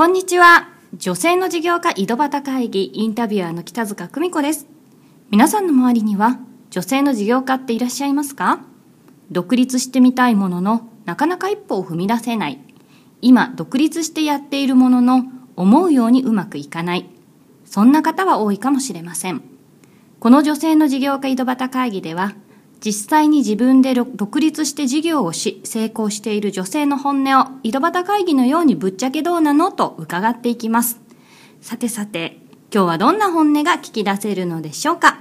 こんにちは。女性の事業家井戸端会議インタビュアーの北塚久美子です。皆さんの周りには女性の事業家っていらっしゃいますか？独立してみたいもののなかなか一歩を踏み出せない。今独立してやっているものの思うようにうまくいかない。そんな方は多いかもしれません。この女性の事業家井戸端会議では実際に自分で独立して事業をし成功している女性の本音を井戸端会議のようにぶっちゃけどうなのと伺っていきます。さてさて、今日はどんな本音が聞き出せるのでしょうか？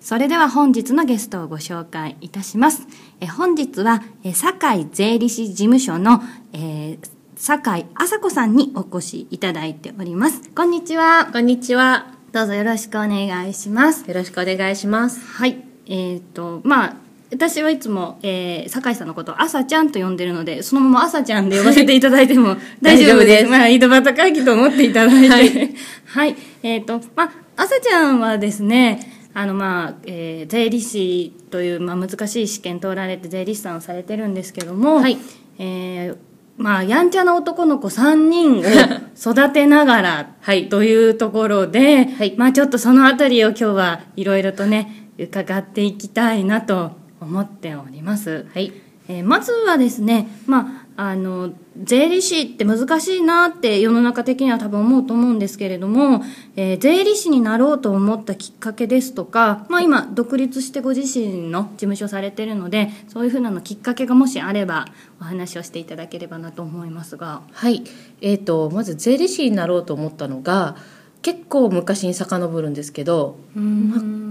それでは本日のゲストをご紹介いたします。え本日は、え堺税理士事務所の、えー、堺麻子さんにお越しいただいております。こんにちは。こんにちは。どうぞよろしくお願いします。よろしくお願いします。はい。えっ、ー、と、まあ、私はいつも、えー、酒井さんのことを朝ちゃんと呼んでるので、そのまま朝ちゃんで呼ばせていただいても 大丈夫です。まあ、井戸端会議と思っていただいて。はい。はい、えっ、ー、と、まあ、朝ちゃんはですね、あの、まあ、えー、税理士という、まあ、難しい試験通られて税理士さんをされてるんですけども、はい。えー、まあ、やんちゃな男の子3人を 育てながら、はい。というところで、はい。まあ、ちょっとそのあたりを今日はいろいろとね、伺っていきたいなと思っております。はい。えー、まずはですね、まあ、あの、税理士って難しいなって世の中的には多分思うと思うんですけれども、えー、税理士になろうと思ったきっかけですとか、まあ今独立してご自身の事務所されてるので、そういうふうなのきっかけがもしあればお話をしていただければなと思いますが。はい。えっ、ー、と、まず税理士になろうと思ったのが、結構昔に遡るんですけど、まあ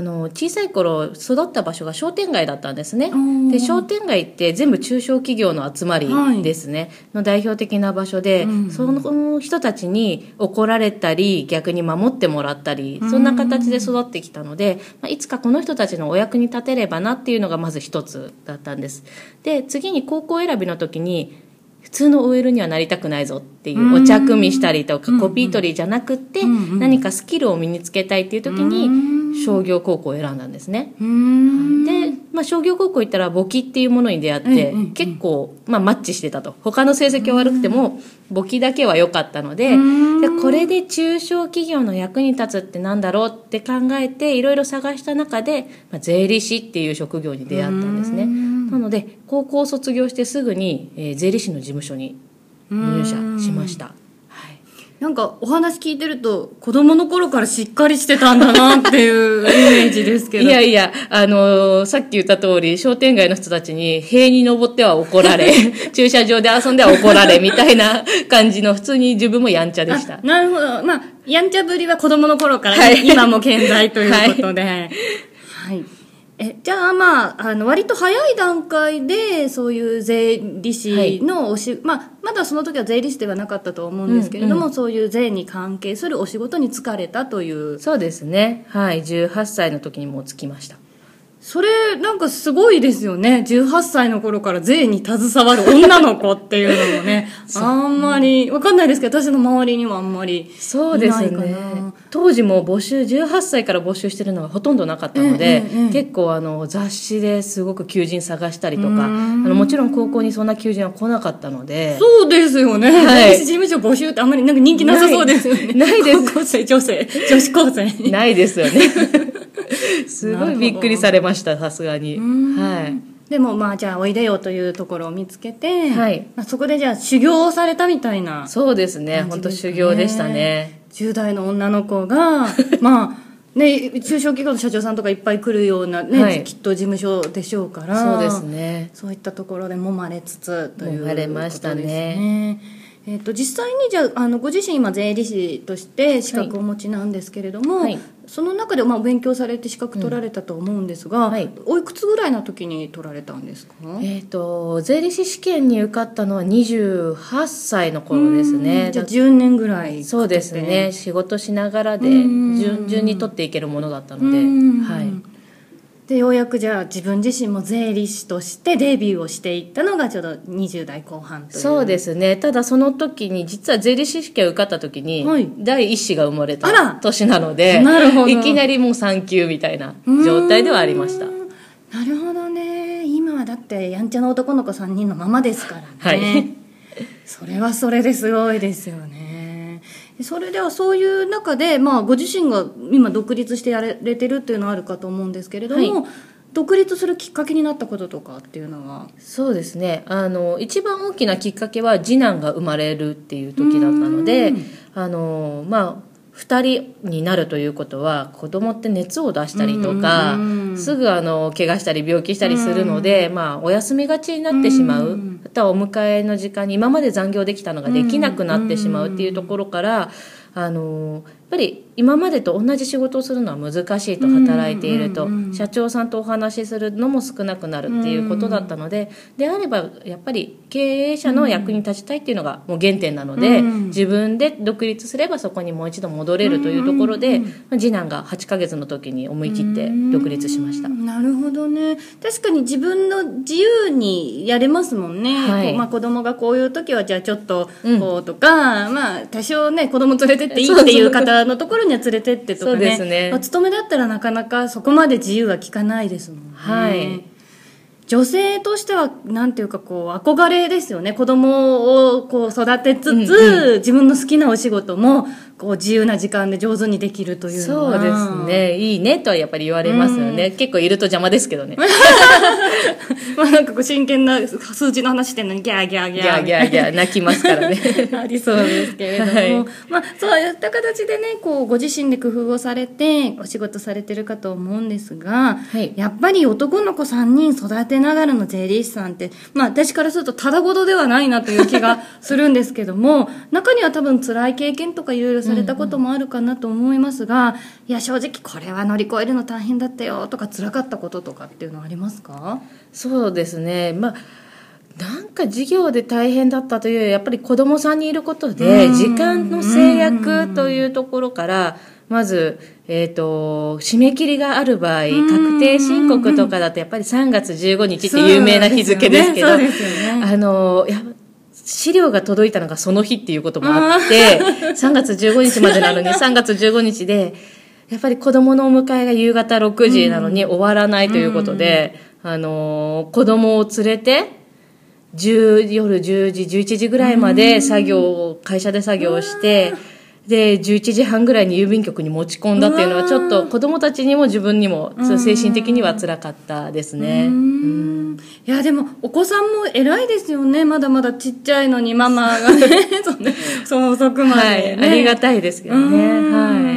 の小さい頃育った場所が商店街だったんですね。で商店街って全部中小企業の集まりですね、はい、の代表的な場所で、その人たちに怒られたり逆に守ってもらったりそんな形で育ってきたので、まあ、いつかこの人たちのお役に立てればなっていうのがまず一つだったんです。で次に高校選びの時に普通の OL にはなりたくないぞっていうお茶組みしたりとかコピー取りじゃなくって何かスキルを身につけたいっていう時に商業高校を選んだんですね。で、まあ、商業高校行ったら簿記っていうものに出会って結構、まあ、マッチしてたと。他の成績は悪くても簿記だけは良かったのででこれで中小企業の役に立つってなんだろうって考えていろいろ探した中で、まあ、税理士っていう職業に出会ったんですね。なので高校を卒業してすぐに、えー、税理士の事務所に入社しました。なんかお話聞いてると子供の頃からしっかりしてたんだなっていう イメージですけど。いやいや、あのー、さっき言った通り商店街の人たちに塀に登っては怒られ、駐車場で遊んでは怒られみたいな感じの普通に自分もやんちゃでした。なるほど。まあ、やんちゃぶりは子供の頃から、はい、今も健在ということで。はい、はいえじゃあまああの割と早い段階でそういう税理士のおし、はい、まあ、まだその時は税理士ではなかったと思うんですけれども、うんうん、そういう税に関係するお仕事に就かれたという。そうですね。はい。18歳の時にもう着きましたそれなんかすごいですよね。18歳の頃から税に携わる女の子っていうのもね。あんまりわかんないですけど私の周りにはあんまりそうですね。当時も募集18歳から募集してるのがほとんどなかったので、うんうんうん、結構あの雑誌ですごく求人探したりとかあのもちろん高校にそんな求人は来なかったのでそうですよね、はい、事務所募集ってあんまりなんか人気なさそうですよね。ないです。高校生女性女子高生。ないですよね すごいびっくりされましたさすがに。はい。でもまあじゃあおいでよというところを見つけて、はい。まあ、そこでじゃあ修行をされたみたいな、そうですね。本当修行でしたね。10代の女の子が まあね、中小企業の社長さんとかいっぱい来るようなね、はい、きっと事務所でしょうからそうですね。そういったところで揉まれつつというね。ましたね。えーと、実際にじゃああのご自身今税理士として資格をお持ちなんですけれども、はい、その中でまあ勉強されて資格取られたと思うんですが、うんはい、おいくつぐらいの時に取られたんですか、えーと、税理士試験に受かったのは28歳の頃ですね。じゃあ10年ぐらいそうですね。仕事しながらで順々に取っていけるものだったので。はいでようやくじゃあ自分自身も税理士としてデビューをしていったのがちょうど20代後半という。そうですね。ただその時に実は税理士試験を受かった時に、第一子が生まれた年なのでなるほど。いきなりもう3級みたいな状態ではありました。なるほどね。今はだってやんちゃな男の子3人のままですからね、はい、それはそれですごいですよねそれではそういう中で、まあ、ご自身が今独立してやれてるっていうのはあるかと思うんですけれども、はい。独立するきっかけになったこととかっていうのは？そうですね。あの一番大きなきっかけは次男が生まれるっていう時だったのであのまあ2人になるということは子供って熱を出したりとか、すぐあの怪我したり病気したりするので、まあ、お休みがちになってしまう、あとはお迎えの時間に今まで残業できたのができなくなってしまうっていうところから、あのぱり今までと同じ仕事をするのは難しいと働いていると、社長さんとお話しするのも少なくなるっていうことだったので、であればやっぱり経営者の役に立ちたいっていうのがもう原点なので、自分で独立すればそこにもう一度戻れるというところで、次男が8ヶ月の時に思い切って独立しました、なるほどね。確かに自分の自由にやれますもんね、はい、まあ、子供がこういう時はじゃあちょっとこうとか、うん、まあ多少ね子供連れてっていいっていう方のところには連れてってとかね。ね、お勤めだったらなかなかそこまで自由は利かないですもんね。はい。女性としてはなんていうかこう憧れですよね。子供をこう育てつつ、うんうん、自分の好きなお仕事もこう自由な時間で上手にできるというそうですね。いいねとはやっぱり言われますよね、うん、結構いると邪魔ですけどね。まあなんかこう真剣な数字の話してんのにギャーギャーギャーギャーギャーギャー泣きますからね。ありそうですけれども、はい、まあそういった形でねこうご自身で工夫をされてお仕事されてるかと思うんですが、はい、やっぱり男の子3人育てながらの税理士さんってまあ私からするとただごとではないなという気がするんですけども中には多分辛い経験とかいろいろされたこともあるかなと思いますが、うんうん、いや正直これは乗り越えるの大変だったよとか辛かったこととかっていうのはありますか？そうですね。まあなんか授業で大変だったというよりやっぱり子供さんにいることで時間の制約というところからまず、えっ、ー、と、締め切りがある場合、確定申告とかだとやっぱり3月15日って有名な日付ですけど、ね。ね、あの、や資料が届いたのがその日っていうこともあって、3月15日までなのに 3月15日で、やっぱり子供のお迎えが夕方6時なのに終わらないということで、あの、子供を連れて、10夜10時、11時ぐらいまで作業、会社で作業して、で、11時半ぐらいに郵便局に持ち込んだっていうのは、ちょっと子供たちにも自分にも、精神的には辛かったですね。うんいやでもお子さんも偉いですよね。まだまだちっちゃいのにママがね。そう遅くまで、ね、はい、ありがたいですけどね。はい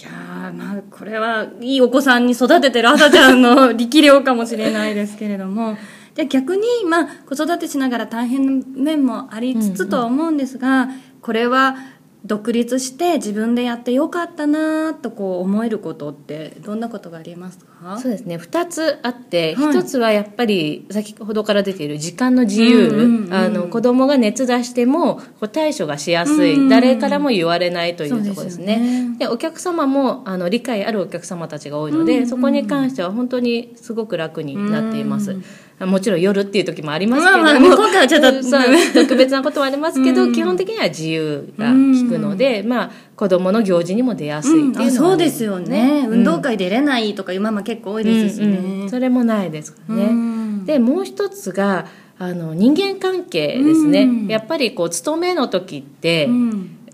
いやまあこれはいいお子さんに育ててる朝ちゃんの力量かもしれないですけれども。で逆にまあ子育てしながら大変な面もありつつとは思うんですが、うんうん、これは独立して自分でやってよかったなとこう思えることってどんなことがありますか？そうですね。2つあって、はい、1つはやっぱり先ほどから出ている時間の自由、うんうんうん、あの子供が熱出しても対処がしやすい、うん。うん、誰からも言われないというところですね。で、ね、お客様もあの理解あるお客様たちが多いので、うんうん、そこに関しては本当にすごく楽になっています、うんうんもちろん夜っていう時もありますけど。も、まあ、今回はちょっと特別なこともありますけど、基本的には自由が利くので、まあ、子供の行事にも出やすいっていうのは、ね、そうですよね、運動会出れないとかいうママ結構多いですしね、うんうん、それもないですかね、でもう一つがあの人間関係ですね、やっぱりこう勤めの時って、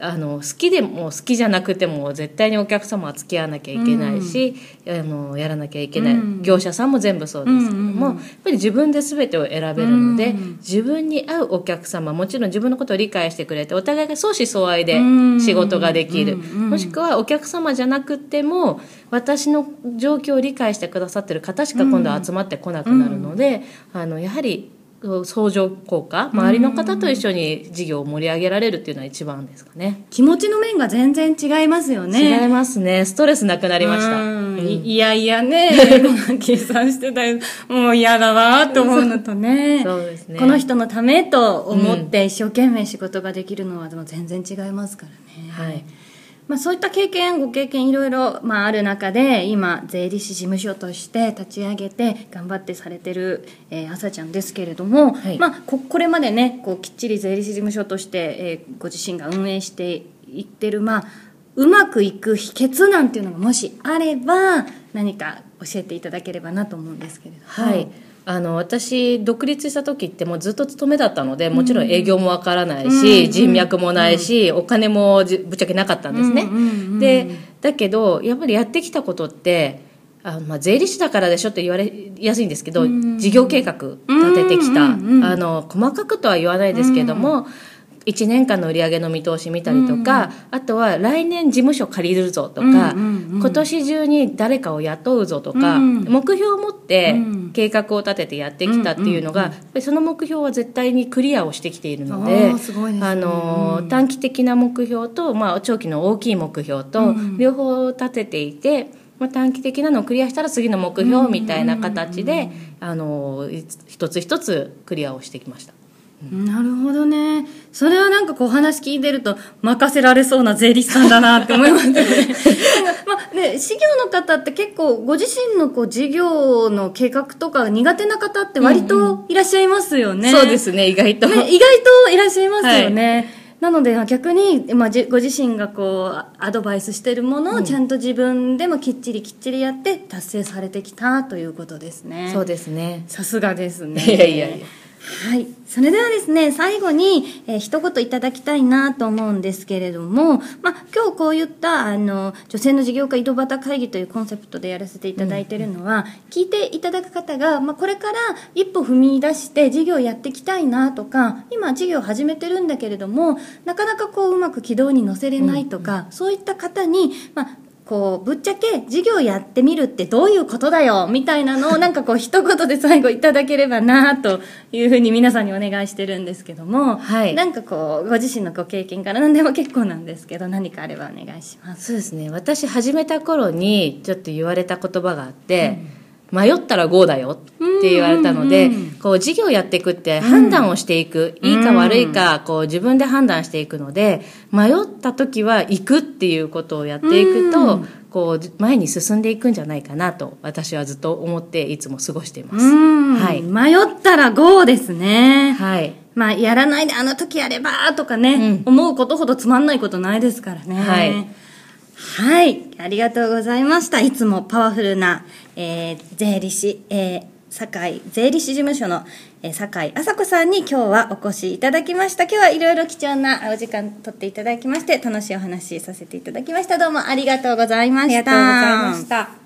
あの好きでも好きじゃなくても絶対にお客様は付き合わなきゃいけないし、うん、あのやらなきゃいけない、うん、業者さんも全部そうです。けども、やっぱり自分で全てを選べるので、うん、自分に合うお客様もちろん自分のことを理解してくれてお互いが相思相愛で仕事ができる、もしくはお客様じゃなくても私の状況を理解してくださってる方しか今度は集まってこなくなるので、あのやはり相乗効果周りの方と一緒に事業を盛り上げられるっていうのは一番ですかね。気持ちの面が全然違いますよね。違いますね。ストレスなくなりました、うん、いやいやね。計算してたもう嫌だわと思うのとね。そうですね。この人のためと思って一生懸命仕事ができるのはでも全然違いますからね、はいまあ、そういった経験ご経験いろいろ、まあ、ある中で今税理士事務所として立ち上げて頑張ってされてる、えー、朝ちゃんですけれども、はい、まあ、ここれまでねこうきっちり税理士事務所として、えー、ご自身が運営していってる、まあ、うまくいく秘訣なんていうのがもしあれば何か教えていただければなと思うんですけれども。はいあの私独立した時ってもうずっと勤めだったのでもちろん営業もわからないし、人脈もないし、お金もぶっちゃけなかったんですね、でだけどやっぱりやってきたことってあまあ、税理士だからでしょって言われやすいんですけど、事業計画立ててきた、あの細かくとは言わないですけども、1年間の売り上げの見通し見たりとか、あとは来年事務所借りるぞとか、今年中に誰かを雇うぞとか、目標を持って計画を立ててやってきたっていうのが、その目標は絶対にクリアをしてきているのであの短期的な目標と、まあ、長期の大きい目標と両方立てていて。まあ、短期的なのをクリアしたら次の目標みたいな形であの一つ一つクリアをしてきました。なるほどね。それはなんかこう話聞いてると任せられそうな税理士さんだなって思いますね。まあね、事業の方って結構ご自身のこう事業の計画とか苦手な方って割といらっしゃいますよね。うんうん、そうですね、意外と。ね、意外といらっしゃいますよね。はいなので逆に、まあ、ご自身がこうアドバイスしてるものをちゃんと自分でもきっちりきっちりやって達成されてきたということですね。そうですね。さすがですね。いやいやいや。はい。それではですね、最後に、えー、一言いただきたいなと思うんですけれども、まあ、今日こういった、あの、女性の事業家井戸端会議というコンセプトでやらせていただいているのは、うん、聞いていただく方が、まあ、これから一歩踏み出して事業やっていきたいなとか、今事業始めてるんだけれども、なかなかこううまく軌道に乗せれないとか、うん、そういった方に、まあ、こう、ぶっちゃけ授業やってみるってどういうことだよみたいなのを なんかこう一言で最後いただければなというふうに皆さんにお願いしてるんですけども、はい、なんかこう、ご自身のご経験から何でも結構なんですけど、何かあればお願いします。そうですね。私始めた頃にちょっと言われた言葉があって、うん迷ったら GO だよって言われたので、こう事業やっていくって判断をしていく、いいか悪いかこう自分で判断していくので迷った時は行くっていうことをやっていくと、こう前に進んでいくんじゃないかなと私はずっと思っていつも過ごしています。はい、迷ったら GO ですね。はい。まあ、やらないであの時やればとかね、うん、思うことほどつまんないことないですからね。はい。はい。ありがとうございました。いつもパワフルな、えー、税理士、えー、堺税理士事務所の、えー、堺麻子さんに今日はお越しいただきました。今日はいろいろ貴重なお時間取っていただきまして、楽しいお話させていただきました。どうもありがとうございました。ありがとうございました。